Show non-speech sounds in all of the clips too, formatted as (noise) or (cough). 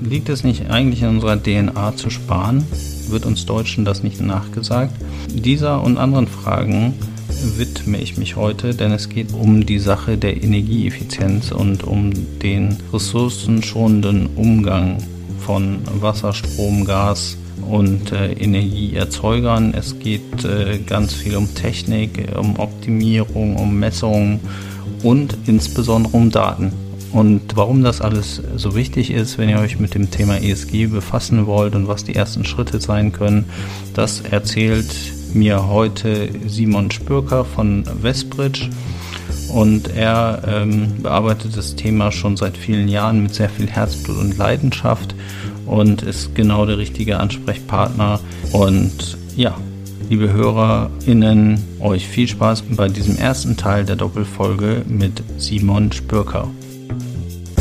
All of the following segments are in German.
Liegt es nicht eigentlich in unserer DNA zu sparen? Wird uns Deutschen das nicht nachgesagt? Dieser und anderen Fragen widme ich mich heute, denn es geht um die Sache der Energieeffizienz und um den ressourcenschonenden Umgang von Wasser, Strom, Gas und äh, Energieerzeugern. Es geht äh, ganz viel um Technik, um Optimierung, um Messungen und insbesondere um Daten. Und warum das alles so wichtig ist, wenn ihr euch mit dem Thema ESG befassen wollt und was die ersten Schritte sein können, das erzählt mir heute Simon Spürker von Westbridge. Und er ähm, bearbeitet das Thema schon seit vielen Jahren mit sehr viel Herzblut und Leidenschaft und ist genau der richtige Ansprechpartner. Und ja, liebe HörerInnen, euch viel Spaß bei diesem ersten Teil der Doppelfolge mit Simon Spürker.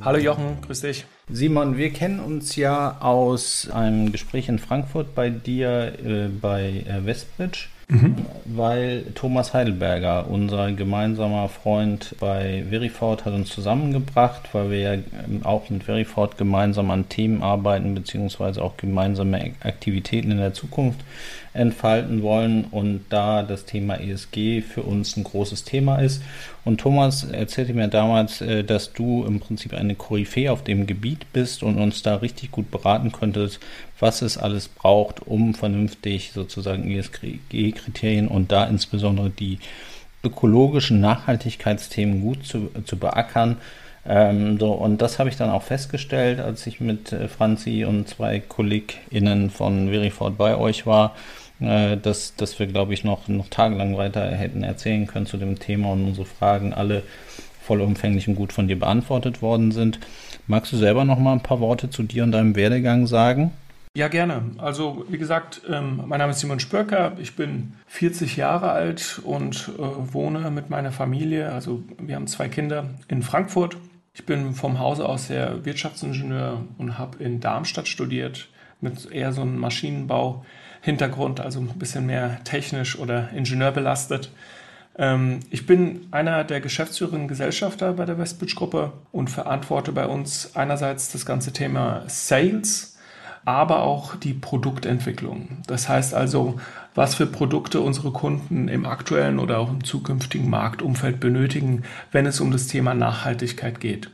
Hallo Jochen, grüß dich. Simon, wir kennen uns ja aus einem Gespräch in Frankfurt bei dir äh, bei äh, Westbridge, mhm. weil Thomas Heidelberger, unser gemeinsamer Freund bei Verifort, hat uns zusammengebracht, weil wir ja ähm, auch mit Verifort gemeinsam an Themen arbeiten, beziehungsweise auch gemeinsame Aktivitäten in der Zukunft entfalten wollen und da das Thema ESG für uns ein großes Thema ist. Und Thomas erzählte mir damals, äh, dass du im Prinzip eine Koryphäe auf dem Gebiet bist und uns da richtig gut beraten könntest, was es alles braucht, um vernünftig sozusagen ESG-Kriterien und da insbesondere die ökologischen Nachhaltigkeitsthemen gut zu, zu beackern. Ähm, so, und das habe ich dann auch festgestellt, als ich mit äh, Franzi und zwei KollegInnen von Verifort bei euch war äh, dass, dass wir, glaube ich, noch, noch tagelang weiter hätten erzählen können zu dem Thema und unsere Fragen alle vollumfänglich und gut von dir beantwortet worden sind. Magst du selber noch mal ein paar Worte zu dir und deinem Werdegang sagen? Ja, gerne. Also, wie gesagt, ähm, mein Name ist Simon Spörker. Ich bin 40 Jahre alt und äh, wohne mit meiner Familie. Also, wir haben zwei Kinder in Frankfurt. Ich bin vom Hause aus der Wirtschaftsingenieur und habe in Darmstadt studiert mit eher so einem Maschinenbau Hintergrund, also ein bisschen mehr technisch oder ingenieurbelastet. Ähm, ich bin einer der geschäftsführenden Gesellschafter bei der Westbridge Gruppe und verantworte bei uns einerseits das ganze Thema Sales, aber auch die Produktentwicklung. Das heißt also, was für Produkte unsere Kunden im aktuellen oder auch im zukünftigen Marktumfeld benötigen, wenn es um das Thema Nachhaltigkeit geht.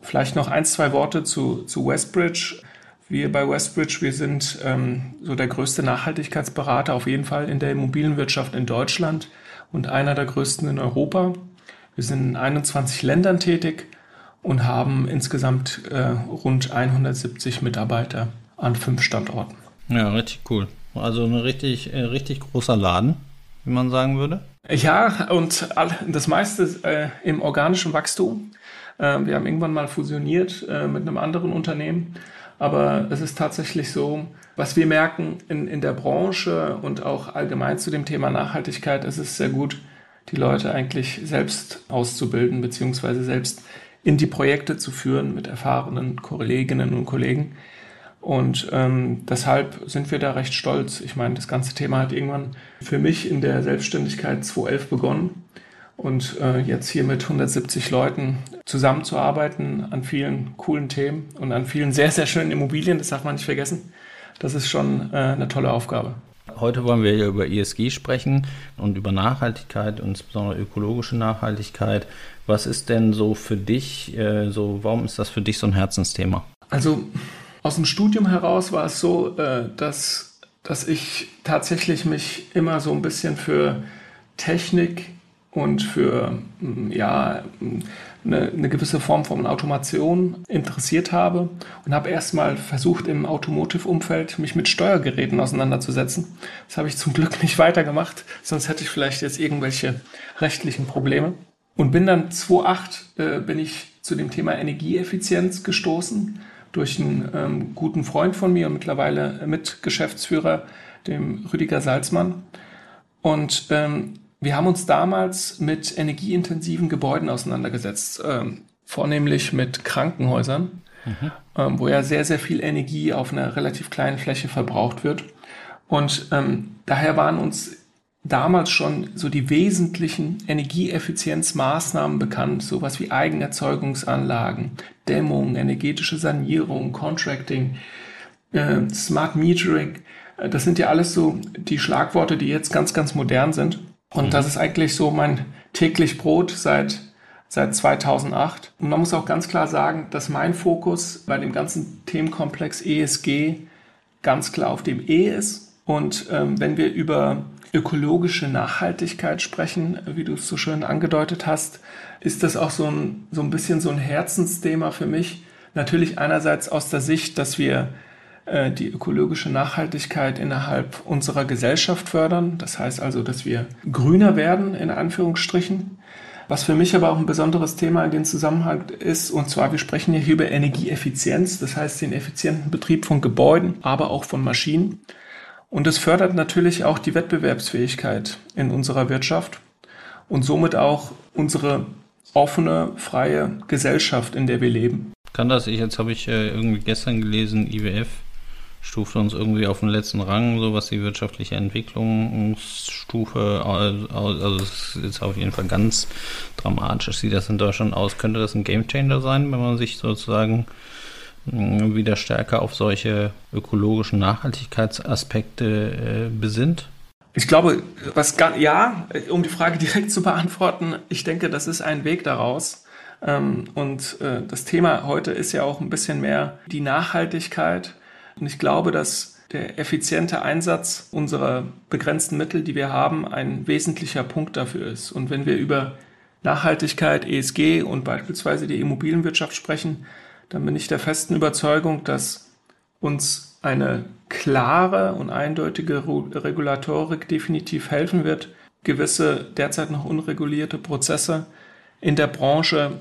Vielleicht noch ein, zwei Worte zu, zu Westbridge. Wir bei Westbridge, wir sind ähm, so der größte Nachhaltigkeitsberater auf jeden Fall in der Immobilienwirtschaft in Deutschland und einer der größten in Europa. Wir sind in 21 Ländern tätig und haben insgesamt äh, rund 170 Mitarbeiter an fünf Standorten. Ja, richtig cool. Also ein richtig, äh, richtig großer Laden, wie man sagen würde. Ja, und das meiste äh, im organischen Wachstum. Äh, wir haben irgendwann mal fusioniert äh, mit einem anderen Unternehmen aber es ist tatsächlich so, was wir merken in, in der Branche und auch allgemein zu dem Thema Nachhaltigkeit, ist es sehr gut, die Leute eigentlich selbst auszubilden, beziehungsweise selbst in die Projekte zu führen mit erfahrenen Kolleginnen und Kollegen. Und ähm, deshalb sind wir da recht stolz. Ich meine, das ganze Thema hat irgendwann für mich in der Selbstständigkeit 2011 begonnen. Und äh, jetzt hier mit 170 Leuten zusammenzuarbeiten an vielen coolen Themen und an vielen sehr, sehr schönen Immobilien, das darf man nicht vergessen, das ist schon äh, eine tolle Aufgabe. Heute wollen wir ja über ESG sprechen und über Nachhaltigkeit und insbesondere ökologische Nachhaltigkeit. Was ist denn so für dich, äh, so, warum ist das für dich so ein Herzensthema? Also aus dem Studium heraus war es so, äh, dass, dass ich tatsächlich mich immer so ein bisschen für Technik und für mm, ja, eine, eine, gewisse Form von Automation interessiert habe und habe erstmal versucht, im Automotive-Umfeld mich mit Steuergeräten auseinanderzusetzen. Das habe ich zum Glück nicht weitergemacht, sonst hätte ich vielleicht jetzt irgendwelche rechtlichen Probleme. Und bin dann 2008 äh, bin ich zu dem Thema Energieeffizienz gestoßen durch einen ähm, guten Freund von mir und mittlerweile Mitgeschäftsführer, dem Rüdiger Salzmann. Und ähm, wir haben uns damals mit energieintensiven Gebäuden auseinandergesetzt, ähm, vornehmlich mit Krankenhäusern, mhm. ähm, wo ja sehr, sehr viel Energie auf einer relativ kleinen Fläche verbraucht wird. Und ähm, daher waren uns damals schon so die wesentlichen Energieeffizienzmaßnahmen bekannt, sowas wie Eigenerzeugungsanlagen, Dämmung, energetische Sanierung, Contracting, äh, Smart Metering. Äh, das sind ja alles so die Schlagworte, die jetzt ganz, ganz modern sind. Und mhm. das ist eigentlich so mein täglich Brot seit seit 2008. Und man muss auch ganz klar sagen, dass mein Fokus bei dem ganzen Themenkomplex ESG ganz klar auf dem E ist. Und ähm, wenn wir über ökologische Nachhaltigkeit sprechen, wie du es so schön angedeutet hast, ist das auch so ein, so ein bisschen so ein Herzensthema für mich. Natürlich einerseits aus der Sicht, dass wir die ökologische Nachhaltigkeit innerhalb unserer Gesellschaft fördern. Das heißt also, dass wir grüner werden, in Anführungsstrichen. Was für mich aber auch ein besonderes Thema in dem Zusammenhang ist, und zwar wir sprechen ja hier über Energieeffizienz, das heißt den effizienten Betrieb von Gebäuden, aber auch von Maschinen. Und es fördert natürlich auch die Wettbewerbsfähigkeit in unserer Wirtschaft und somit auch unsere offene, freie Gesellschaft, in der wir leben. Kann das, ich, jetzt habe ich äh, irgendwie gestern gelesen, IWF stuft uns irgendwie auf den letzten Rang, so was die wirtschaftliche Entwicklungsstufe, also, es ist auf jeden Fall ganz dramatisch, sieht das in Deutschland aus. Könnte das ein Gamechanger sein, wenn man sich sozusagen hm, wieder stärker auf solche ökologischen Nachhaltigkeitsaspekte äh, besinnt? Ich glaube, was ja, um die Frage (laughs) direkt zu beantworten, ich denke, das ist ein Weg daraus. Ähm, und äh, das Thema heute ist ja auch ein bisschen mehr die Nachhaltigkeit und ich glaube, dass der effiziente Einsatz unserer begrenzten Mittel, die wir haben, ein wesentlicher Punkt dafür ist. Und wenn wir über Nachhaltigkeit, ESG und beispielsweise die Immobilienwirtschaft sprechen, dann bin ich der festen Überzeugung, dass uns eine klare und eindeutige Regulatorik definitiv helfen wird, gewisse derzeit noch unregulierte Prozesse in der Branche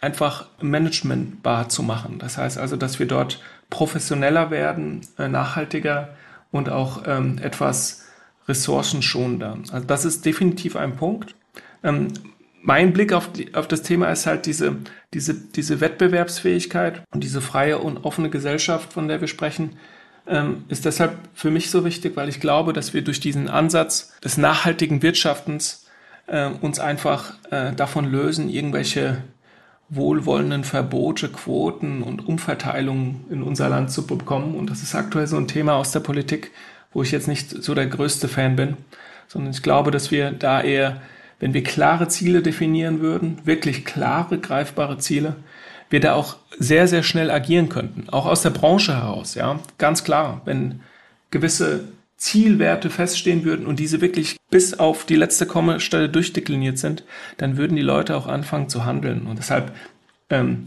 einfach managementbar zu machen. Das heißt also, dass wir dort professioneller werden, äh, nachhaltiger und auch ähm, etwas ressourcenschonender. Also das ist definitiv ein Punkt. Ähm, mein Blick auf, die, auf das Thema ist halt diese, diese, diese Wettbewerbsfähigkeit und diese freie und offene Gesellschaft, von der wir sprechen, ähm, ist deshalb für mich so wichtig, weil ich glaube, dass wir durch diesen Ansatz des nachhaltigen Wirtschaftens äh, uns einfach äh, davon lösen, irgendwelche wohlwollenden Verbote, Quoten und Umverteilungen in unser Land zu bekommen. Und das ist aktuell so ein Thema aus der Politik, wo ich jetzt nicht so der größte Fan bin, sondern ich glaube, dass wir da eher, wenn wir klare Ziele definieren würden, wirklich klare, greifbare Ziele, wir da auch sehr, sehr schnell agieren könnten. Auch aus der Branche heraus, ja. Ganz klar, wenn gewisse Zielwerte feststehen würden und diese wirklich bis auf die letzte Kommastelle durchdekliniert sind, dann würden die Leute auch anfangen zu handeln. Und deshalb ähm,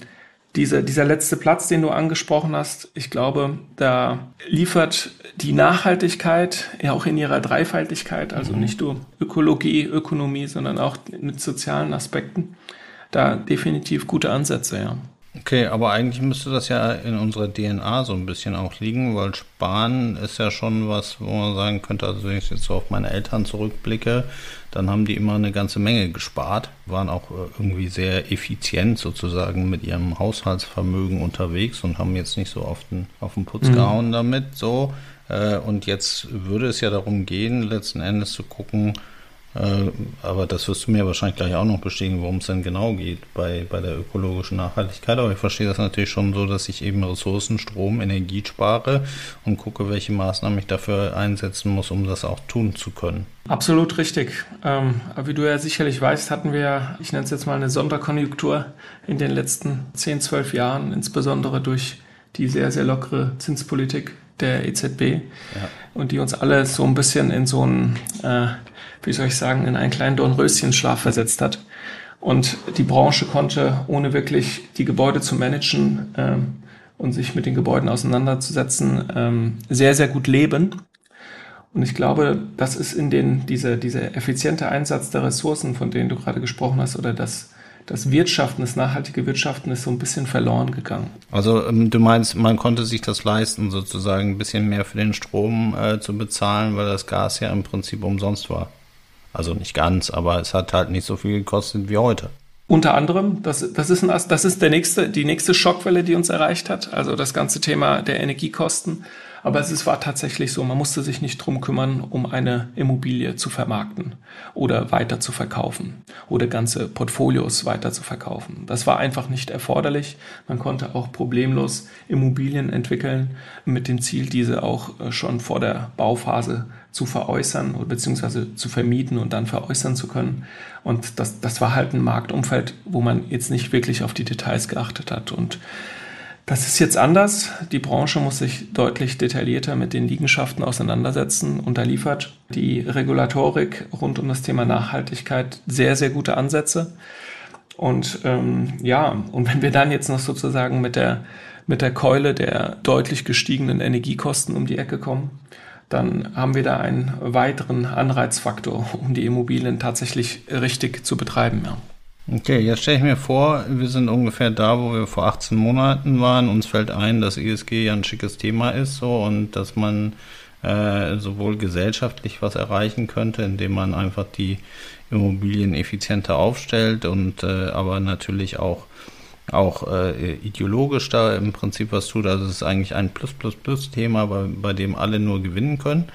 dieser, dieser letzte Platz, den du angesprochen hast, ich glaube, da liefert die Nachhaltigkeit ja auch in ihrer Dreifaltigkeit, also mhm. nicht nur Ökologie, Ökonomie, sondern auch mit sozialen Aspekten, da definitiv gute Ansätze, ja. Okay, aber eigentlich müsste das ja in unserer DNA so ein bisschen auch liegen, weil Sparen ist ja schon was, wo man sagen könnte, also wenn ich jetzt so auf meine Eltern zurückblicke, dann haben die immer eine ganze Menge gespart, waren auch äh, irgendwie sehr effizient sozusagen mit ihrem Haushaltsvermögen unterwegs und haben jetzt nicht so auf den, auf den Putz mhm. gehauen damit, so. Äh, und jetzt würde es ja darum gehen, letzten Endes zu gucken, aber das wirst du mir wahrscheinlich gleich auch noch bestätigen, worum es denn genau geht bei, bei der ökologischen Nachhaltigkeit. Aber ich verstehe das natürlich schon so, dass ich eben Ressourcen, Strom, Energie spare und gucke, welche Maßnahmen ich dafür einsetzen muss, um das auch tun zu können. Absolut richtig. Ähm, wie du ja sicherlich weißt, hatten wir, ich nenne es jetzt mal eine Sonderkonjunktur in den letzten 10, 12 Jahren, insbesondere durch die sehr, sehr lockere Zinspolitik der EZB ja. und die uns alle so ein bisschen in so ein äh, wie soll ich sagen, in einen kleinen Dornröschenschlaf versetzt hat. Und die Branche konnte, ohne wirklich die Gebäude zu managen ähm, und sich mit den Gebäuden auseinanderzusetzen, ähm, sehr, sehr gut leben. Und ich glaube, das ist in den, diese, dieser effiziente Einsatz der Ressourcen, von denen du gerade gesprochen hast, oder das, das Wirtschaften, das nachhaltige Wirtschaften ist so ein bisschen verloren gegangen. Also ähm, du meinst, man konnte sich das leisten, sozusagen ein bisschen mehr für den Strom äh, zu bezahlen, weil das Gas ja im Prinzip umsonst war. Also nicht ganz, aber es hat halt nicht so viel gekostet wie heute. Unter anderem, das, das, ist, ein, das ist der nächste, die nächste Schockwelle, die uns erreicht hat. Also das ganze Thema der Energiekosten. Aber es war tatsächlich so, man musste sich nicht drum kümmern, um eine Immobilie zu vermarkten oder weiter zu verkaufen oder ganze Portfolios weiter zu verkaufen. Das war einfach nicht erforderlich. Man konnte auch problemlos Immobilien entwickeln mit dem Ziel, diese auch äh, schon vor der Bauphase zu veräußern beziehungsweise zu vermieten und dann veräußern zu können. Und das, das war halt ein Marktumfeld, wo man jetzt nicht wirklich auf die Details geachtet hat. Und das ist jetzt anders. Die Branche muss sich deutlich detaillierter mit den Liegenschaften auseinandersetzen und da liefert die Regulatorik rund um das Thema Nachhaltigkeit sehr, sehr gute Ansätze. Und ähm, ja, und wenn wir dann jetzt noch sozusagen mit der, mit der Keule der deutlich gestiegenen Energiekosten um die Ecke kommen, dann haben wir da einen weiteren Anreizfaktor, um die Immobilien tatsächlich richtig zu betreiben. Ja. Okay, jetzt stelle ich mir vor, wir sind ungefähr da, wo wir vor 18 Monaten waren. Uns fällt ein, dass ESG ja ein schickes Thema ist so und dass man äh, sowohl gesellschaftlich was erreichen könnte, indem man einfach die Immobilien effizienter aufstellt und äh, aber natürlich auch auch äh, ideologisch da im Prinzip was tut. Also es ist eigentlich ein Plus-Plus-Plus-Thema, bei, bei dem alle nur gewinnen können.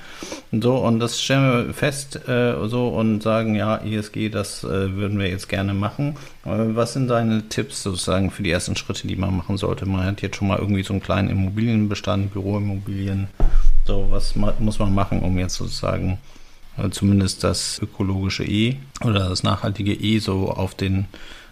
Und so, und das stellen wir fest äh, so und sagen, ja, ESG, das äh, würden wir jetzt gerne machen. Äh, was sind deine Tipps sozusagen für die ersten Schritte, die man machen sollte? Man hat jetzt schon mal irgendwie so einen kleinen Immobilienbestand, Büroimmobilien. So, was muss man machen, um jetzt sozusagen äh, zumindest das ökologische E oder das nachhaltige E so auf den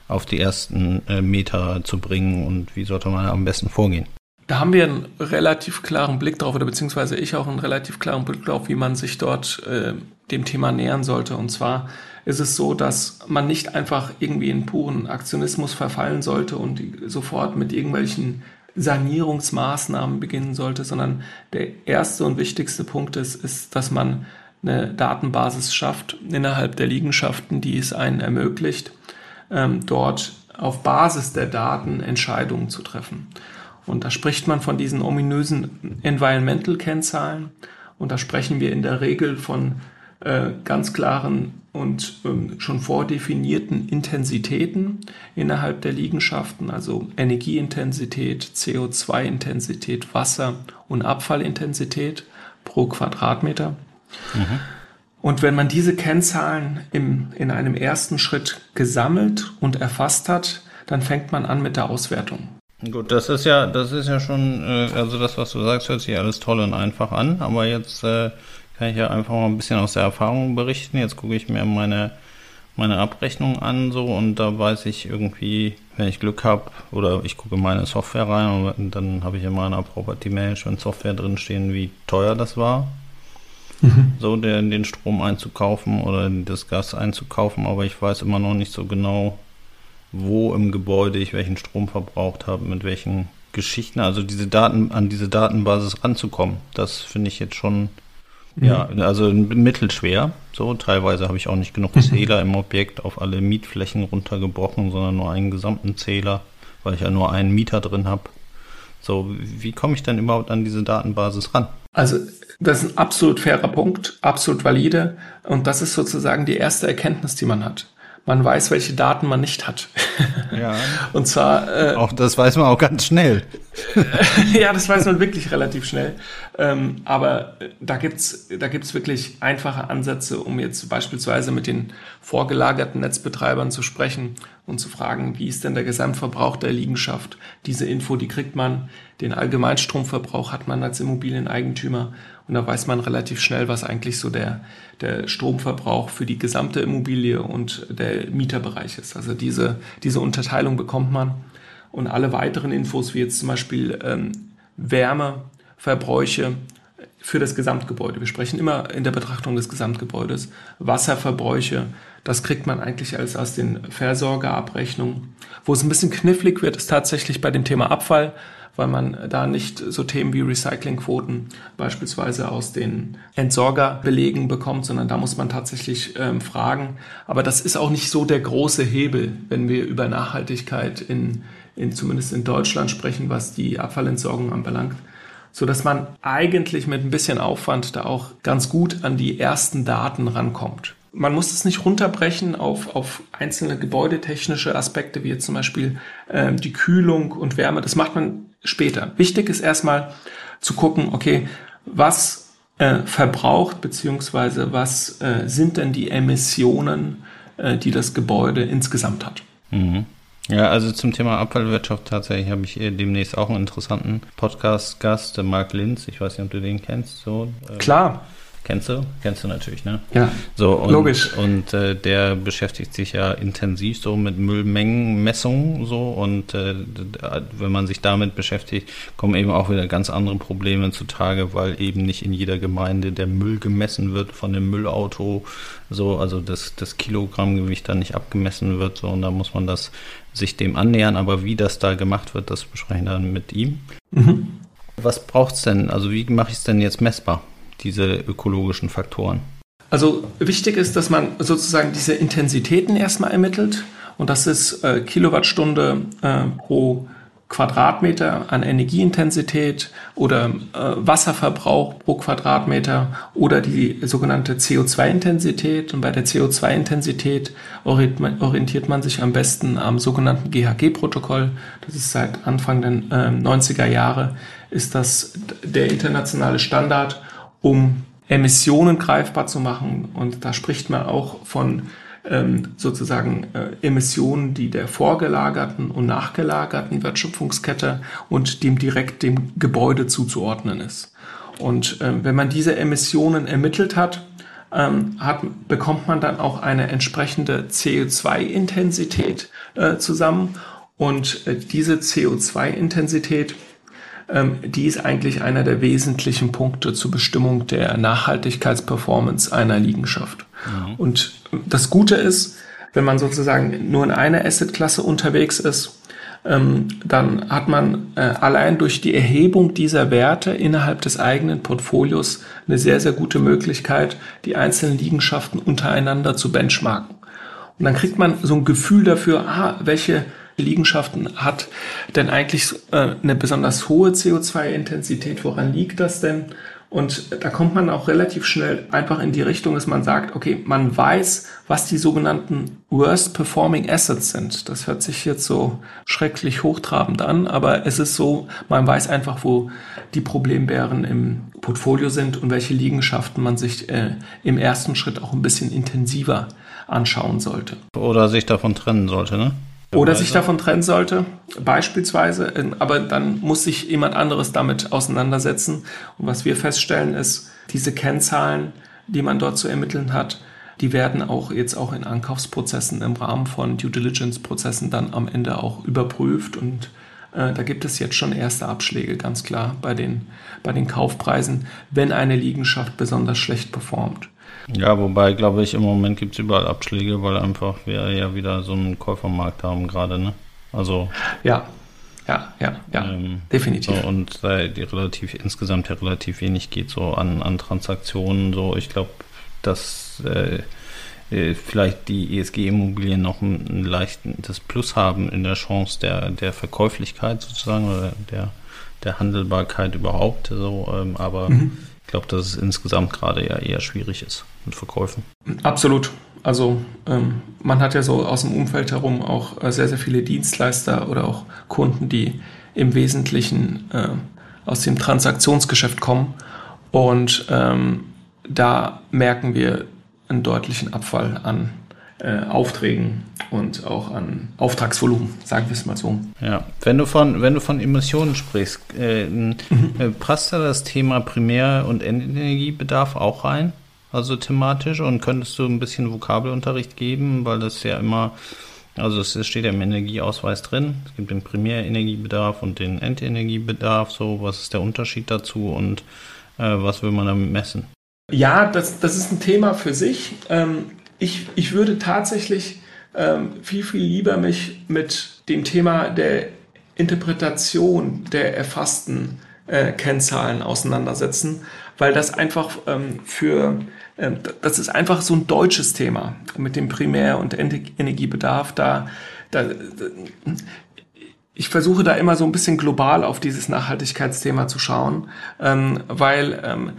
auf die ersten äh, Meter zu bringen und wie sollte man am besten vorgehen? Da haben wir einen relativ klaren Blick drauf, oder beziehungsweise ich auch einen relativ klaren Blick drauf, wie man sich dort äh, dem Thema nähern sollte. Und zwar ist es so, dass man nicht einfach irgendwie in puren Aktionismus verfallen sollte und sofort mit irgendwelchen Sanierungsmaßnahmen beginnen sollte, sondern der erste und wichtigste Punkt ist, ist, dass man eine Datenbasis schafft innerhalb der Liegenschaften, die es einen ermöglicht, ähm, dort auf Basis der Daten Entscheidungen zu treffen. Und da spricht man von diesen ominösen Environmental-Kennzahlen. Und da sprechen wir in der Regel von äh, ganz klaren und ähm, schon vordefinierten Intensitäten innerhalb der Liegenschaften, also Energieintensität, CO2-Intensität, Wasser- und Abfallintensität pro Quadratmeter. Mhm. Und wenn man diese Kennzahlen im, in einem ersten Schritt gesammelt und erfasst hat, dann fängt man an mit der Auswertung. Gut, das ist ja, das ist ja schon, äh, also das, was du sagst, hört sich alles toll und einfach an, aber jetzt äh, kann ich ja einfach mal ein bisschen aus der Erfahrung berichten. Jetzt gucke ich mir meine, meine Abrechnung an so und da weiß ich irgendwie, wenn ich Glück habe, oder ich gucke meine Software rein und dann habe ich in meiner Property Management Software drin stehen, wie teuer das war mhm. so den, den Strom einzukaufen oder das Gas einzukaufen, aber ich weiß immer noch nicht so genau, wo im Gebäude ich welchen Strom verbraucht habe, mit welchen Geschichten, also diese Daten, an diese Datenbasis ranzukommen. Das finde ich jetzt schon, mhm. ja, also mittelschwer. So, teilweise habe ich auch nicht genug mhm. Zähler im Objekt auf alle Mietflächen runtergebrochen, sondern nur einen gesamten Zähler, weil ich ja nur einen Mieter drin habe. So, wie komme ich denn überhaupt an diese Datenbasis ran? Also, das ist ein absolut fairer Punkt, absolut valide. Und das ist sozusagen die erste Erkenntnis, die man hat. Man weiß, welche Daten man nicht hat. Ja. (laughs) Und zwar. Äh, auch das weiß man auch ganz schnell. (laughs) ja, das weiß man wirklich relativ schnell. Ähm, aber da gibt's da gibt's wirklich einfache Ansätze, um jetzt beispielsweise mit den vorgelagerten Netzbetreibern zu sprechen und zu fragen, wie ist denn der Gesamtverbrauch der Liegenschaft? Diese Info, die kriegt man. Den Allgemeinstromverbrauch hat man als Immobilieneigentümer. Und da weiß man relativ schnell, was eigentlich so der, der Stromverbrauch für die gesamte Immobilie und der Mieterbereich ist. Also diese, diese Unterteilung bekommt man. Und alle weiteren Infos, wie jetzt zum Beispiel ähm, Wärmeverbräuche für das Gesamtgebäude. Wir sprechen immer in der Betrachtung des Gesamtgebäudes. Wasserverbräuche, das kriegt man eigentlich alles aus den Versorgerabrechnungen. Wo es ein bisschen knifflig wird, ist tatsächlich bei dem Thema Abfall, weil man da nicht so Themen wie Recyclingquoten beispielsweise aus den Entsorgerbelegen bekommt, sondern da muss man tatsächlich ähm, fragen. Aber das ist auch nicht so der große Hebel, wenn wir über Nachhaltigkeit in, in zumindest in Deutschland sprechen, was die Abfallentsorgung anbelangt so dass man eigentlich mit ein bisschen Aufwand da auch ganz gut an die ersten Daten rankommt. Man muss es nicht runterbrechen auf, auf einzelne gebäudetechnische Aspekte, wie jetzt zum Beispiel äh, die Kühlung und Wärme. Das macht man später. Wichtig ist erstmal zu gucken, okay, was äh, verbraucht beziehungsweise was äh, sind denn die Emissionen, äh, die das Gebäude insgesamt hat. Mhm. Ja, also zum Thema Abfallwirtschaft tatsächlich habe ich demnächst auch einen interessanten Podcast-Gast, Mark Linz. Ich weiß nicht, ob du den kennst. So, Klar. Kennst du? Kennst du natürlich, ne? Ja. So, und, logisch. Und äh, der beschäftigt sich ja intensiv so mit Müllmengenmessungen so und äh, wenn man sich damit beschäftigt, kommen eben auch wieder ganz andere Probleme zutage, weil eben nicht in jeder Gemeinde der Müll gemessen wird von dem Müllauto, so, also das, das Kilogrammgewicht dann nicht abgemessen wird, so und da muss man das sich dem annähern, aber wie das da gemacht wird, das besprechen wir dann mit ihm. Mhm. Was braucht's denn? Also wie mache ich es denn jetzt messbar? Diese ökologischen Faktoren? Also wichtig ist, dass man sozusagen diese Intensitäten erstmal ermittelt und das ist äh, Kilowattstunde äh, pro Quadratmeter an Energieintensität oder äh, Wasserverbrauch pro Quadratmeter oder die sogenannte CO2-Intensität. Und bei der CO2-Intensität orientiert man sich am besten am sogenannten GHG-Protokoll. Das ist seit Anfang der 90er ähm, Jahre ist das der internationale Standard um Emissionen greifbar zu machen. Und da spricht man auch von ähm, sozusagen äh, Emissionen, die der vorgelagerten und nachgelagerten Wertschöpfungskette und dem direkt dem Gebäude zuzuordnen ist. Und äh, wenn man diese Emissionen ermittelt hat, ähm, hat, bekommt man dann auch eine entsprechende CO2-Intensität äh, zusammen. Und äh, diese CO2-Intensität ähm, die ist eigentlich einer der wesentlichen Punkte zur Bestimmung der Nachhaltigkeitsperformance einer Liegenschaft. Mhm. Und das Gute ist, wenn man sozusagen nur in einer Assetklasse unterwegs ist, ähm, dann hat man äh, allein durch die Erhebung dieser Werte innerhalb des eigenen Portfolios eine sehr, sehr gute Möglichkeit, die einzelnen Liegenschaften untereinander zu benchmarken. Und dann kriegt man so ein Gefühl dafür, ah, welche Liegenschaften hat denn eigentlich äh, eine besonders hohe CO2-Intensität? Woran liegt das denn? Und da kommt man auch relativ schnell einfach in die Richtung, dass man sagt, okay, man weiß, was die sogenannten Worst Performing Assets sind. Das hört sich jetzt so schrecklich hochtrabend an, aber es ist so, man weiß einfach, wo die Problembären im Portfolio sind und welche Liegenschaften man sich äh, im ersten Schritt auch ein bisschen intensiver anschauen sollte. Oder sich davon trennen sollte, ne? Oder sich davon trennen sollte, beispielsweise. Aber dann muss sich jemand anderes damit auseinandersetzen. Und was wir feststellen ist, diese Kennzahlen, die man dort zu ermitteln hat, die werden auch jetzt auch in Ankaufsprozessen im Rahmen von Due Diligence Prozessen dann am Ende auch überprüft und äh, da gibt es jetzt schon erste Abschläge, ganz klar, bei den, bei den Kaufpreisen, wenn eine Liegenschaft besonders schlecht performt. Ja, wobei, glaube ich, im Moment gibt es überall Abschläge, weil einfach wir ja wieder so einen Käufermarkt haben gerade, ne? Also. Ja, ja, ja, ja, ähm, definitiv. So, und da die relativ, insgesamt ja relativ wenig geht so an, an Transaktionen, so, ich glaube, dass äh, äh vielleicht die ESG-Immobilien noch ein, ein leichtes Plus haben in der Chance der, der Verkäuflichkeit sozusagen oder der, der Handelbarkeit überhaupt, so, ähm, aber mhm. Ich glaube, dass es insgesamt gerade ja eher schwierig ist mit Verkäufen. Absolut. Also ähm, man hat ja so aus dem Umfeld herum auch äh, sehr, sehr viele Dienstleister oder auch Kunden, die im Wesentlichen äh, aus dem Transaktionsgeschäft kommen. Und ähm, da merken wir einen deutlichen Abfall an äh, Aufträgen und auch an Auftragsvolumen, sagen wir es mal so. Ja, wenn du von, wenn du von Emissionen sprichst, äh, mhm. Äh, passt da das Thema Primär- und Endenergiebedarf auch rein? also thematisch und könntest du ein bisschen Vokabelunterricht geben, weil das ja immer, also es steht ja im Energieausweis drin, es gibt den Primärenergiebedarf und den Endenergiebedarf, so, was ist der Unterschied dazu und äh, was will man damit messen? Ja, das, das ist ein Thema für sich. Ähm, ich, ich würde tatsächlich ähm, viel, viel lieber mich mit dem Thema der Interpretation der erfassten äh, Kennzahlen auseinandersetzen, weil das einfach ähm, für äh, das ist einfach so ein deutsches Thema mit dem Primär- und Energiebedarf. Da, da, ich versuche da immer so ein bisschen global auf dieses Nachhaltigkeitsthema zu schauen, ähm, weil ähm,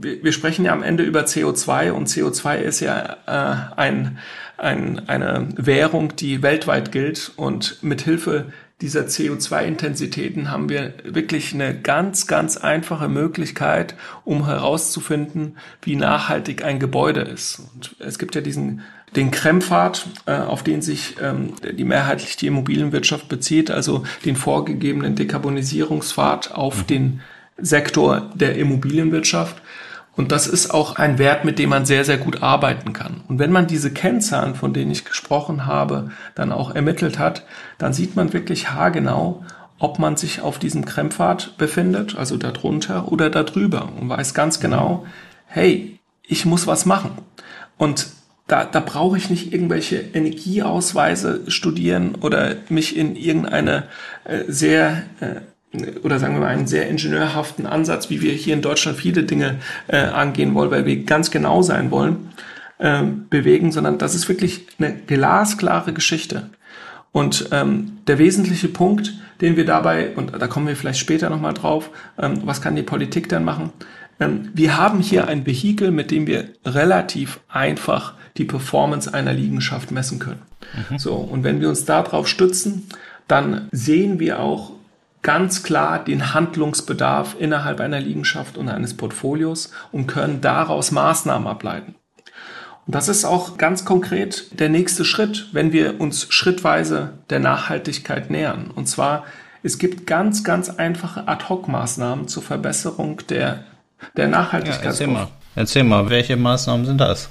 wir, wir sprechen ja am Ende über CO2 und CO2 ist ja äh, ein, ein, eine Währung, die weltweit gilt und mit Hilfe dieser CO2-Intensitäten haben wir wirklich eine ganz, ganz einfache Möglichkeit, um herauszufinden, wie nachhaltig ein Gebäude ist. Und es gibt ja diesen den Krempfad, äh, auf den sich ähm, die mehrheitlich die Immobilienwirtschaft bezieht, also den vorgegebenen Dekarbonisierungspfad auf den Sektor der Immobilienwirtschaft. Und das ist auch ein Wert, mit dem man sehr, sehr gut arbeiten kann. Und wenn man diese Kennzahlen, von denen ich gesprochen habe, dann auch ermittelt hat, dann sieht man wirklich haargenau, ob man sich auf diesem Krempfad befindet, also darunter oder darüber und weiß ganz genau, hey, ich muss was machen. Und da, da brauche ich nicht irgendwelche Energieausweise studieren oder mich in irgendeine äh, sehr äh, oder sagen wir mal einen sehr ingenieurhaften Ansatz, wie wir hier in Deutschland viele Dinge äh, angehen wollen, weil wir ganz genau sein wollen, äh, bewegen, sondern das ist wirklich eine glasklare Geschichte. Und ähm, der wesentliche Punkt, den wir dabei, und da kommen wir vielleicht später nochmal drauf, ähm, was kann die Politik denn machen? Ähm, wir haben hier ein Vehikel, mit dem wir relativ einfach die Performance einer Liegenschaft messen können. Mhm. So, und wenn wir uns darauf stützen, dann sehen wir auch, ganz klar den Handlungsbedarf innerhalb einer Liegenschaft und eines Portfolios und können daraus Maßnahmen ableiten. Und das ist auch ganz konkret der nächste Schritt, wenn wir uns schrittweise der Nachhaltigkeit nähern. Und zwar, es gibt ganz, ganz einfache Ad-Hoc-Maßnahmen zur Verbesserung der, der Nachhaltigkeit. Ja, erzähl, mal. erzähl mal, welche Maßnahmen sind das?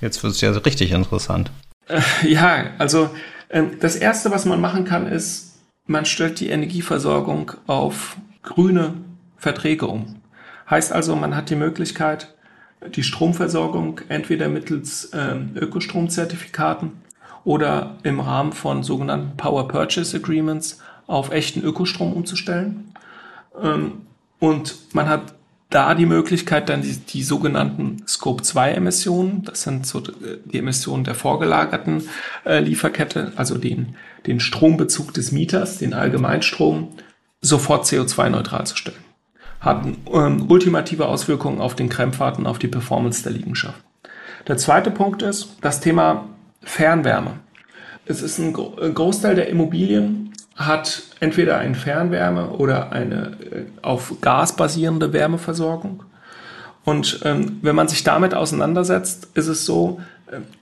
Jetzt wird es ja richtig interessant. Äh, ja, also äh, das Erste, was man machen kann, ist, man stellt die Energieversorgung auf grüne Verträge um. Heißt also, man hat die Möglichkeit, die Stromversorgung entweder mittels ähm, Ökostromzertifikaten oder im Rahmen von sogenannten Power Purchase Agreements auf echten Ökostrom umzustellen. Ähm, und man hat da die Möglichkeit, dann die, die sogenannten Scope-2-Emissionen, das sind so die Emissionen der vorgelagerten äh, Lieferkette, also den, den Strombezug des Mieters, den Allgemeinstrom, sofort CO2-neutral zu stellen. Hat ähm, ultimative Auswirkungen auf den Krempfahrten, auf die Performance der Liegenschaft. Der zweite Punkt ist das Thema Fernwärme. Es ist ein, ein Großteil der Immobilien hat entweder ein Fernwärme oder eine äh, auf Gas basierende Wärmeversorgung. Und ähm, wenn man sich damit auseinandersetzt, ist es so, äh,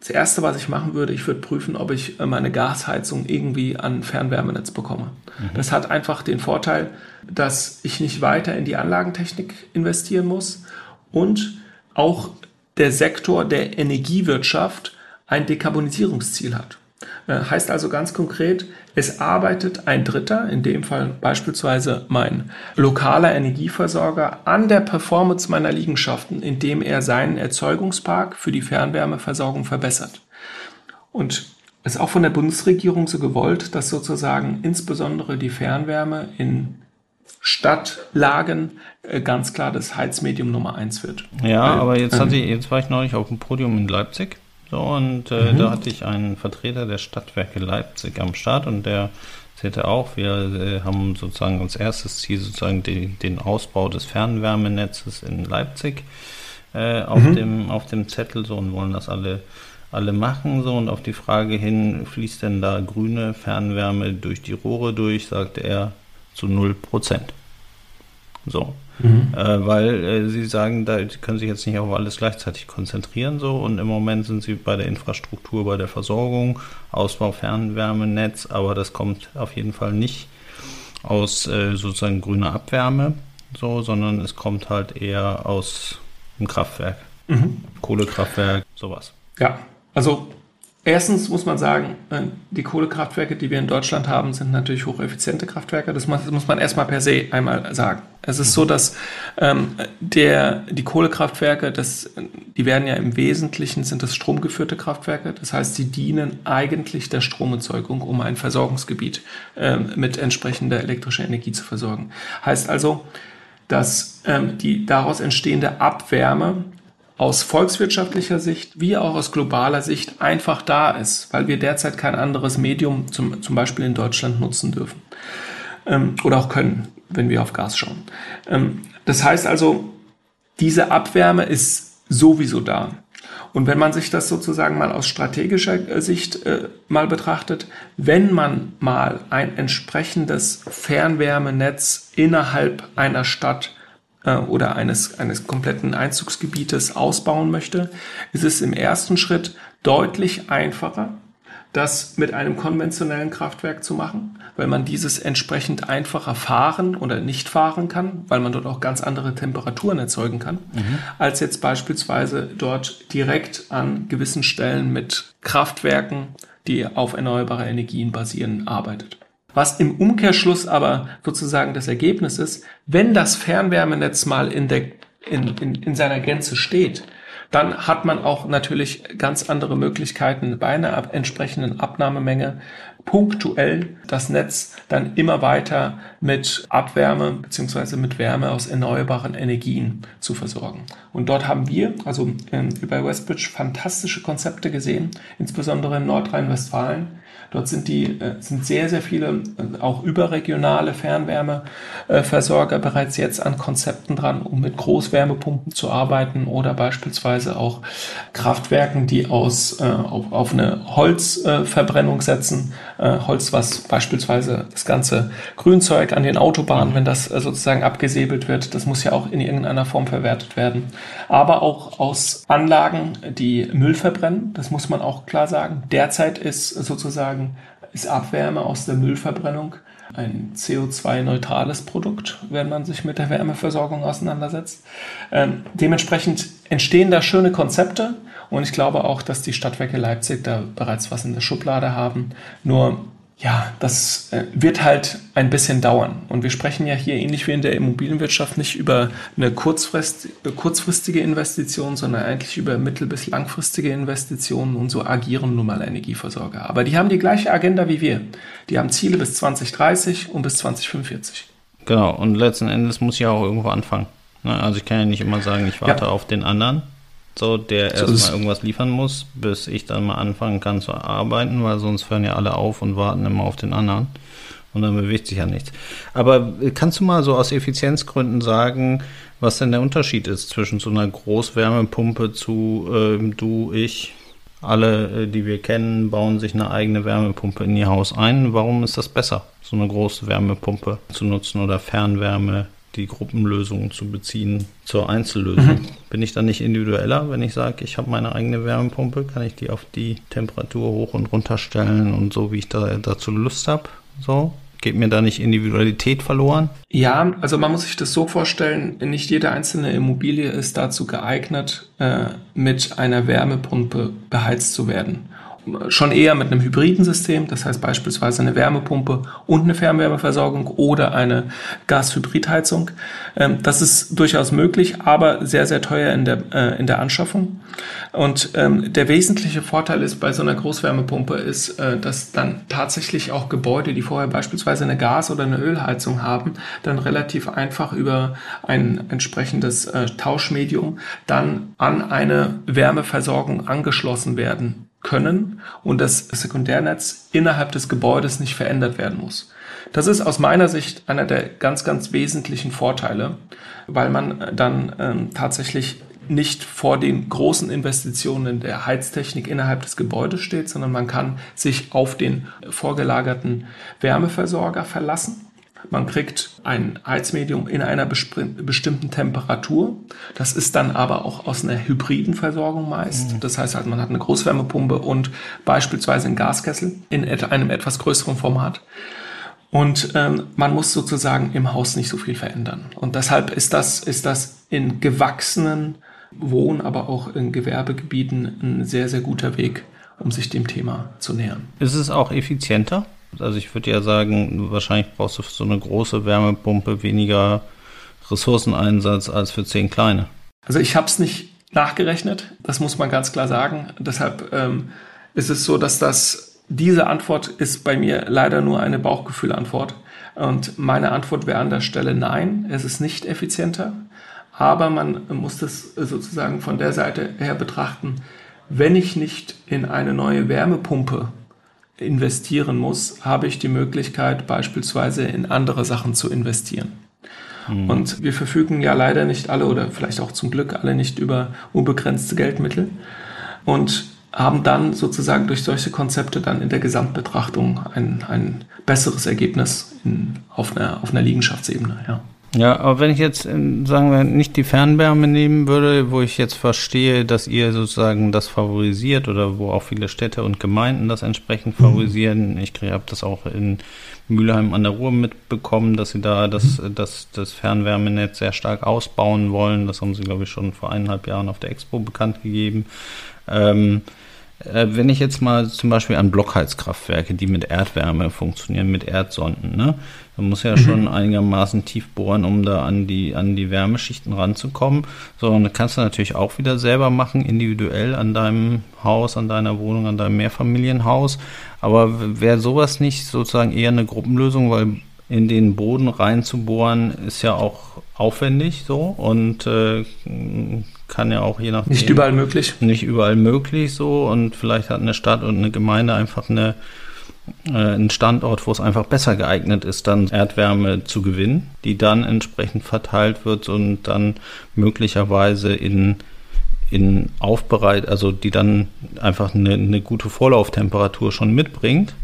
das Erste, was ich machen würde, ich würde prüfen, ob ich äh, meine Gasheizung irgendwie an Fernwärmenetz bekomme. Mhm. Das hat einfach den Vorteil, dass ich nicht weiter in die Anlagentechnik investieren muss und auch der Sektor der Energiewirtschaft ein Dekarbonisierungsziel hat. Äh, heißt also ganz konkret, es arbeitet ein Dritter, in dem Fall beispielsweise mein lokaler Energieversorger, an der Performance meiner Liegenschaften, indem er seinen Erzeugungspark für die Fernwärmeversorgung verbessert. Und es ist auch von der Bundesregierung so gewollt, dass sozusagen insbesondere die Fernwärme in Stadtlagen äh, ganz klar das Heizmedium Nummer eins wird. Ja, Weil, aber jetzt, ähm, hatte ich, jetzt war ich neulich auf dem Podium in Leipzig so, und äh, mhm. da hatte ich einen Vertreter der Stadtwerke Leipzig am Start und der erzählte auch, wir äh, haben sozusagen als erstes Ziel sozusagen die, den Ausbau des Fernwärmenetzes in Leipzig äh, auf, mhm. dem, auf dem Zettel so und wollen das alle, alle machen so und auf die Frage hin, fließt denn da grüne Fernwärme durch die Rohre durch, sagte er zu 0 Prozent. So. Mhm. Äh, weil äh, sie sagen, da können sich jetzt nicht auf alles gleichzeitig konzentrieren so und im Moment sind sie bei der Infrastruktur, bei der Versorgung, Ausbau Fernwärmenetz, aber das kommt auf jeden Fall nicht aus äh, sozusagen grüner Abwärme, so, sondern es kommt halt eher aus dem Kraftwerk, mhm. Kohlekraftwerk, sowas. Ja, also Erstens muss man sagen, äh, die Kohlekraftwerke, die wir in Deutschland haben, sind natürlich hocheffiziente Kraftwerke. Das muss man erstmal per se einmal sagen. Es ist so, dass ähm, der, die Kohlekraftwerke, das, die werden ja im Wesentlichen sind das stromgeführte Kraftwerke. Das heißt, sie dienen eigentlich der Stromerzeugung, um ein Versorgungsgebiet ähm, mit entsprechender elektrischer Energie zu versorgen. Heißt also, dass ähm, die daraus entstehende Abwärme aus volkswirtschaftlicher Sicht wie auch aus globaler Sicht einfach da ist, weil wir derzeit kein anderes Medium zum, zum Beispiel in Deutschland nutzen dürfen ähm, oder auch können, wenn wir auf Gas schauen. Ähm, das heißt also, diese Abwärme ist sowieso da. Und wenn man sich das sozusagen mal aus strategischer äh, Sicht äh, mal betrachtet, wenn man mal ein entsprechendes Fernwärmenetz innerhalb einer Stadt äh, oder eines, eines kompletten Einzugsgebietes ausbauen möchte, ist es im ersten Schritt deutlich einfacher, das mit einem konventionellen Kraftwerk zu machen, weil man dieses entsprechend einfacher fahren oder nicht fahren kann, weil man dort auch ganz andere Temperaturen erzeugen kann, mhm. als jetzt beispielsweise dort direkt an gewissen Stellen mit Kraftwerken, die auf erneuerbare Energien basieren, arbeitet. Was im Umkehrschluss aber sozusagen das Ergebnis ist, wenn das Fernwärmenetz mal in, der, in, in, in seiner Gänze steht, dann hat man auch natürlich ganz andere Möglichkeiten bei einer entsprechenden Abnahmemenge punktuell das Netz dann immer weiter mit Abwärme beziehungsweise mit Wärme aus erneuerbaren Energien zu versorgen. Und dort haben wir, also ähm, bei Westbridge, fantastische Konzepte gesehen, insbesondere in Nordrhein-Westfalen, Dort sind die, äh, sind sehr, sehr viele äh, auch überregionale Fernwärmeversorger bereits jetzt an Konzepten dran, um mit Großwärmepumpen zu arbeiten oder beispielsweise auch Kraftwerken, die aus, äh, auf, auf eine Holzverbrennung setzen. Holz, was beispielsweise das ganze Grünzeug an den Autobahnen, wenn das sozusagen abgesäbelt wird, das muss ja auch in irgendeiner Form verwertet werden. Aber auch aus Anlagen, die Müll verbrennen, das muss man auch klar sagen. Derzeit ist sozusagen sagen, ist Abwärme aus der Müllverbrennung ein CO2-neutrales Produkt, wenn man sich mit der Wärmeversorgung auseinandersetzt. Ähm, dementsprechend entstehen da schöne Konzepte und ich glaube auch, dass die Stadtwerke Leipzig da bereits was in der Schublade haben. Nur ja, das äh, wird halt ein bisschen dauern. Und wir sprechen ja hier ähnlich wie in der Immobilienwirtschaft nicht über eine kurzfrist, kurzfristige Investition, sondern eigentlich über mittel- bis langfristige Investitionen. Und so agieren nun mal Energieversorger. Aber die haben die gleiche Agenda wie wir. Die haben Ziele bis 2030 und bis 2045. Genau. Und letzten Endes muss ich auch irgendwo anfangen. Ne, also ich kann ja nicht immer sagen, ich warte ja. auf den anderen, so, der so erstmal irgendwas liefern muss, bis ich dann mal anfangen kann zu arbeiten, weil sonst hören ja alle auf und warten immer auf den anderen. Und dann bewegt sich ja nichts. Aber kannst du mal so aus Effizienzgründen sagen, was denn der Unterschied ist zwischen so einer Großwärmepumpe zu äh, du, ich, alle, äh, die wir kennen, bauen sich eine eigene Wärmepumpe in ihr Haus ein. Warum ist das besser, so eine große Wärmepumpe zu nutzen oder Fernwärme die Gruppenlösungen zu beziehen zur Einzellösung. Mhm. Bin ich dann nicht individueller, wenn ich sage, ich habe meine eigene Wärmepumpe, kann ich die auf die Temperatur hoch und runter stellen und so, wie ich da, dazu Lust habe? So, Geht mir da nicht Individualität verloren? Ja, also man muss sich das so vorstellen, nicht jede einzelne Immobilie ist dazu geeignet, äh, mit einer Wärmepumpe beheizt zu werden schon eher mit einem hybriden System, das heißt beispielsweise eine Wärmepumpe und eine Fernwärmeversorgung oder eine Gashybridheizung. Ähm, das ist durchaus möglich, aber sehr, sehr teuer in der, äh, in der Anschaffung. Und ähm, der wesentliche Vorteil ist bei so einer Großwärmepumpe ist, äh, dass dann tatsächlich auch Gebäude, die vorher beispielsweise eine Gas- oder eine Ölheizung haben, dann relativ einfach über ein entsprechendes äh, Tauschmedium dann an eine Wärmeversorgung angeschlossen werden können und das Sekundärnetz innerhalb des Gebäudes nicht verändert werden muss. Das ist aus meiner Sicht einer der ganz, ganz wesentlichen Vorteile, weil man dann ähm, tatsächlich nicht vor den großen Investitionen der Heiztechnik innerhalb des Gebäudes steht, sondern man kann sich auf den vorgelagerten Wärmeversorger verlassen man kriegt ein Heizmedium in einer bestimmten Temperatur. Das ist dann aber auch aus einer hybriden Versorgung meist. Mhm. Das heißt halt, man hat eine Großwärmepumpe und beispielsweise einen Gaskessel in einem etwas größeren Format. Und ähm, man muss sozusagen im Haus nicht so viel verändern. Und deshalb ist das, ist das in gewachsenen Wohn-, aber auch in Gewerbegebieten ein sehr, sehr guter Weg, um sich dem Thema zu nähern. Ist es auch effizienter? Also ich würde ja sagen, wahrscheinlich brauchst du für so eine große Wärmepumpe weniger Ressourceneinsatz als für zehn kleine. Also ich habe es nicht nachgerechnet, das muss man ganz klar sagen. Deshalb ähm, ist es so, dass das diese Antwort ist bei mir leider nur eine Bauchgefühlantwort. Und meine Antwort wäre an der Stelle nein, es ist nicht effizienter. Aber man muss das sozusagen von der Seite her betrachten, wenn ich nicht in eine neue Wärmepumpe investieren muss, habe ich die Möglichkeit beispielsweise in andere Sachen zu investieren. Mhm. Und wir verfügen ja leider nicht alle oder vielleicht auch zum Glück alle nicht über unbegrenzte Geldmittel und haben dann sozusagen durch solche Konzepte dann in der Gesamtbetrachtung ein, ein besseres Ergebnis in, auf, einer, auf einer Liegenschaftsebene. Ja. Ja, aber wenn ich jetzt, ähm, sagen wir, nicht die Fernwärme nehmen würde, wo ich jetzt verstehe, dass ihr sozusagen das favorisiert oder wo auch viele Städte und Gemeinden das entsprechend mhm. favorisieren. Mhm. Ich habe das auch in Mülheim an der Ruhr mitbekommen, dass sie da das, mhm. das, das Fernwärmenetz sehr stark ausbauen wollen. Das haben sie, glaube ich, schon vor eineinhalb Jahren auf der Expo bekannt gegeben. Ähm, äh, wenn ich jetzt mal zum Beispiel an Blockheizkraftwerke, die mit Erdwärme funktionieren, mit Erdsonden, ne? Man muss ja mhm. schon einigermaßen tief bohren, um da an die, an die Wärmeschichten ranzukommen. So, und das kannst du natürlich auch wieder selber machen, individuell an deinem Haus, an deiner Wohnung, an deinem Mehrfamilienhaus. Aber wäre sowas nicht sozusagen eher eine Gruppenlösung, weil in den Boden reinzubohren ist ja auch aufwendig so und äh, kann ja auch je nachdem. Nicht überall möglich. Nicht überall möglich so und vielleicht hat eine Stadt und eine Gemeinde einfach eine äh, ein Standort, wo es einfach besser geeignet ist, dann Erdwärme zu gewinnen, die dann entsprechend verteilt wird und dann möglicherweise in, in Aufbereit, also die dann einfach eine, eine gute Vorlauftemperatur schon mitbringt,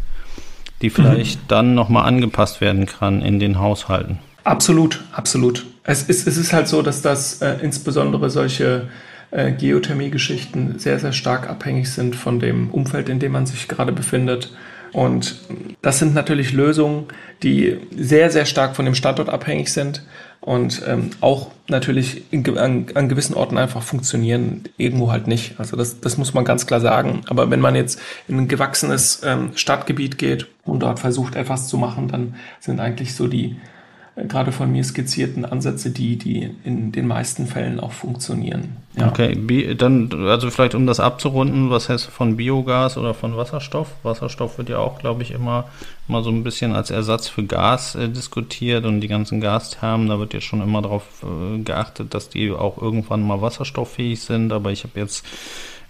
die vielleicht mhm. dann nochmal angepasst werden kann in den Haushalten. Absolut, absolut. Es ist, es ist halt so, dass das äh, insbesondere solche äh, Geothermie-Geschichten sehr, sehr stark abhängig sind von dem Umfeld, in dem man sich gerade befindet. Und das sind natürlich Lösungen, die sehr, sehr stark von dem Standort abhängig sind und ähm, auch natürlich in, an, an gewissen Orten einfach funktionieren, irgendwo halt nicht. Also das, das muss man ganz klar sagen. Aber wenn man jetzt in ein gewachsenes ähm, Stadtgebiet geht und dort versucht, etwas zu machen, dann sind eigentlich so die gerade von mir skizzierten Ansätze, die, die in den meisten Fällen auch funktionieren. Ja. Okay, dann, also vielleicht um das abzurunden, was heißt von Biogas oder von Wasserstoff? Wasserstoff wird ja auch, glaube ich, immer, immer so ein bisschen als Ersatz für Gas äh, diskutiert und die ganzen Gasthermen, da wird ja schon immer darauf äh, geachtet, dass die auch irgendwann mal wasserstofffähig sind, aber ich habe jetzt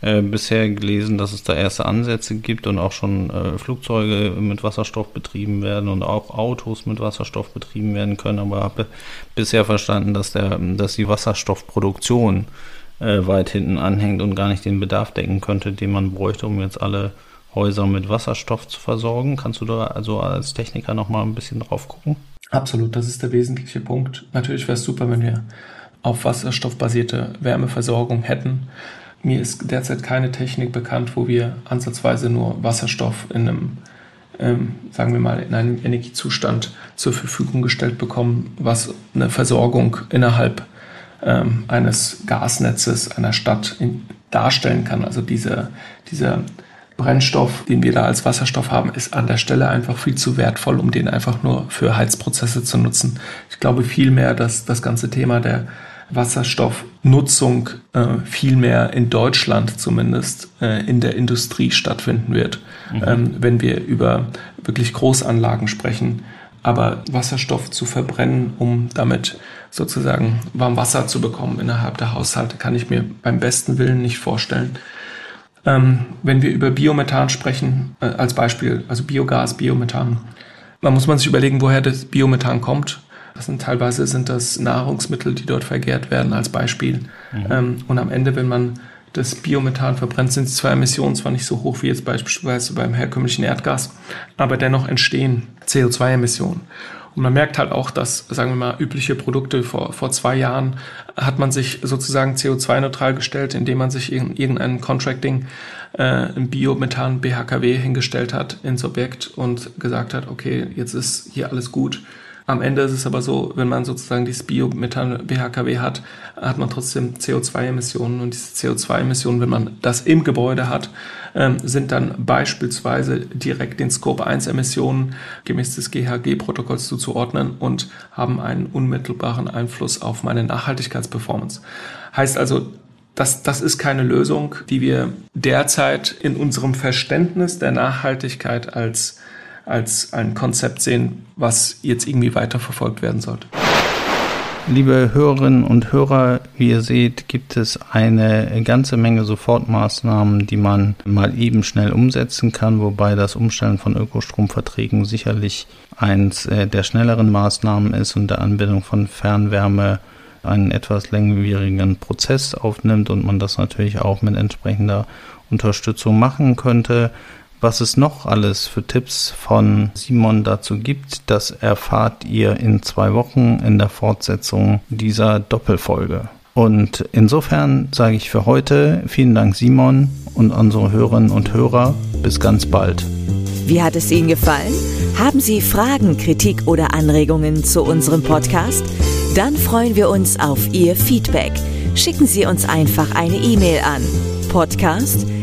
äh, bisher gelesen, dass es da erste Ansätze gibt und auch schon äh, Flugzeuge mit Wasserstoff betrieben werden und auch Autos mit Wasserstoff betrieben werden können. Aber habe bisher verstanden, dass, der, dass die Wasserstoffproduktion äh, weit hinten anhängt und gar nicht den Bedarf decken könnte, den man bräuchte, um jetzt alle Häuser mit Wasserstoff zu versorgen. Kannst du da also als Techniker nochmal ein bisschen drauf gucken? Absolut, das ist der wesentliche Punkt. Natürlich wäre es super, wenn wir auf wasserstoffbasierte Wärmeversorgung hätten. Mir ist derzeit keine Technik bekannt, wo wir ansatzweise nur Wasserstoff in einem, ähm, sagen wir mal, in einem Energiezustand zur Verfügung gestellt bekommen, was eine Versorgung innerhalb ähm, eines Gasnetzes einer Stadt in, darstellen kann. Also dieser, dieser Brennstoff, den wir da als Wasserstoff haben, ist an der Stelle einfach viel zu wertvoll, um den einfach nur für Heizprozesse zu nutzen. Ich glaube vielmehr, dass das ganze Thema der Wasserstoffnutzung äh, viel mehr in Deutschland zumindest äh, in der Industrie stattfinden wird, mhm. ähm, wenn wir über wirklich Großanlagen sprechen. Aber Wasserstoff zu verbrennen, um damit sozusagen warm Wasser zu bekommen innerhalb der Haushalte, kann ich mir beim besten Willen nicht vorstellen. Ähm, wenn wir über Biomethan sprechen, äh, als Beispiel, also Biogas, Biomethan, dann muss man sich überlegen, woher das Biomethan kommt. Das sind teilweise sind das Nahrungsmittel, die dort vergehrt werden, als Beispiel. Mhm. Ähm, und am Ende, wenn man das Biomethan verbrennt, sind die zwei Emissionen zwar nicht so hoch wie jetzt beispielsweise beim herkömmlichen Erdgas, aber dennoch entstehen CO2-Emissionen. Und man merkt halt auch, dass, sagen wir mal, übliche Produkte vor, vor zwei Jahren hat man sich sozusagen CO2-neutral gestellt, indem man sich in irgendein Contracting äh, ein Biomethan BHKW hingestellt hat ins Objekt und gesagt hat, okay, jetzt ist hier alles gut Am Ende ist es aber so, wenn man sozusagen dieses Biomethan BHKW hat, hat man trotzdem CO2-Emissionen und diese CO2-Emissionen, wenn man das im Gebäude hat, ähm, sind dann beispielsweise direkt den Scope 1 Emissionen gemäß des GHG-Protokolls zuzuordnen und haben einen unmittelbaren Einfluss auf meine Nachhaltigkeitsperformance. Heißt also, das, das ist keine Lösung, die wir derzeit in unserem Verständnis der Nachhaltigkeit als als ein Konzept sehen, was jetzt irgendwie weiterverfolgt werden sollte. Liebe Hörerinnen und Hörer, wie ihr seht, gibt es eine ganze Menge Sofortmaßnahmen, die man mal eben schnell umsetzen kann, wobei das Umstellen von Ökostromverträgen sicherlich eins äh, der schnelleren Maßnahmen ist und der Anbindung von Fernwärme einen etwas längwierigen Prozess aufnimmt und man das natürlich auch mit entsprechender Unterstützung machen könnte. Was es noch alles für Tipps von Simon dazu gibt, das erfahrt ihr in zwei Wochen in der Fortsetzung dieser Doppelfolge. Und insofern sage ich für heute vielen Dank Simon und unsere Hörerinnen und Hörer. Bis ganz bald. Wie hat es Ihnen gefallen? Haben Sie Fragen, Kritik oder Anregungen zu unserem Podcast? Dann freuen wir uns auf Ihr Feedback. Schicken Sie uns einfach eine E-Mail an podcast@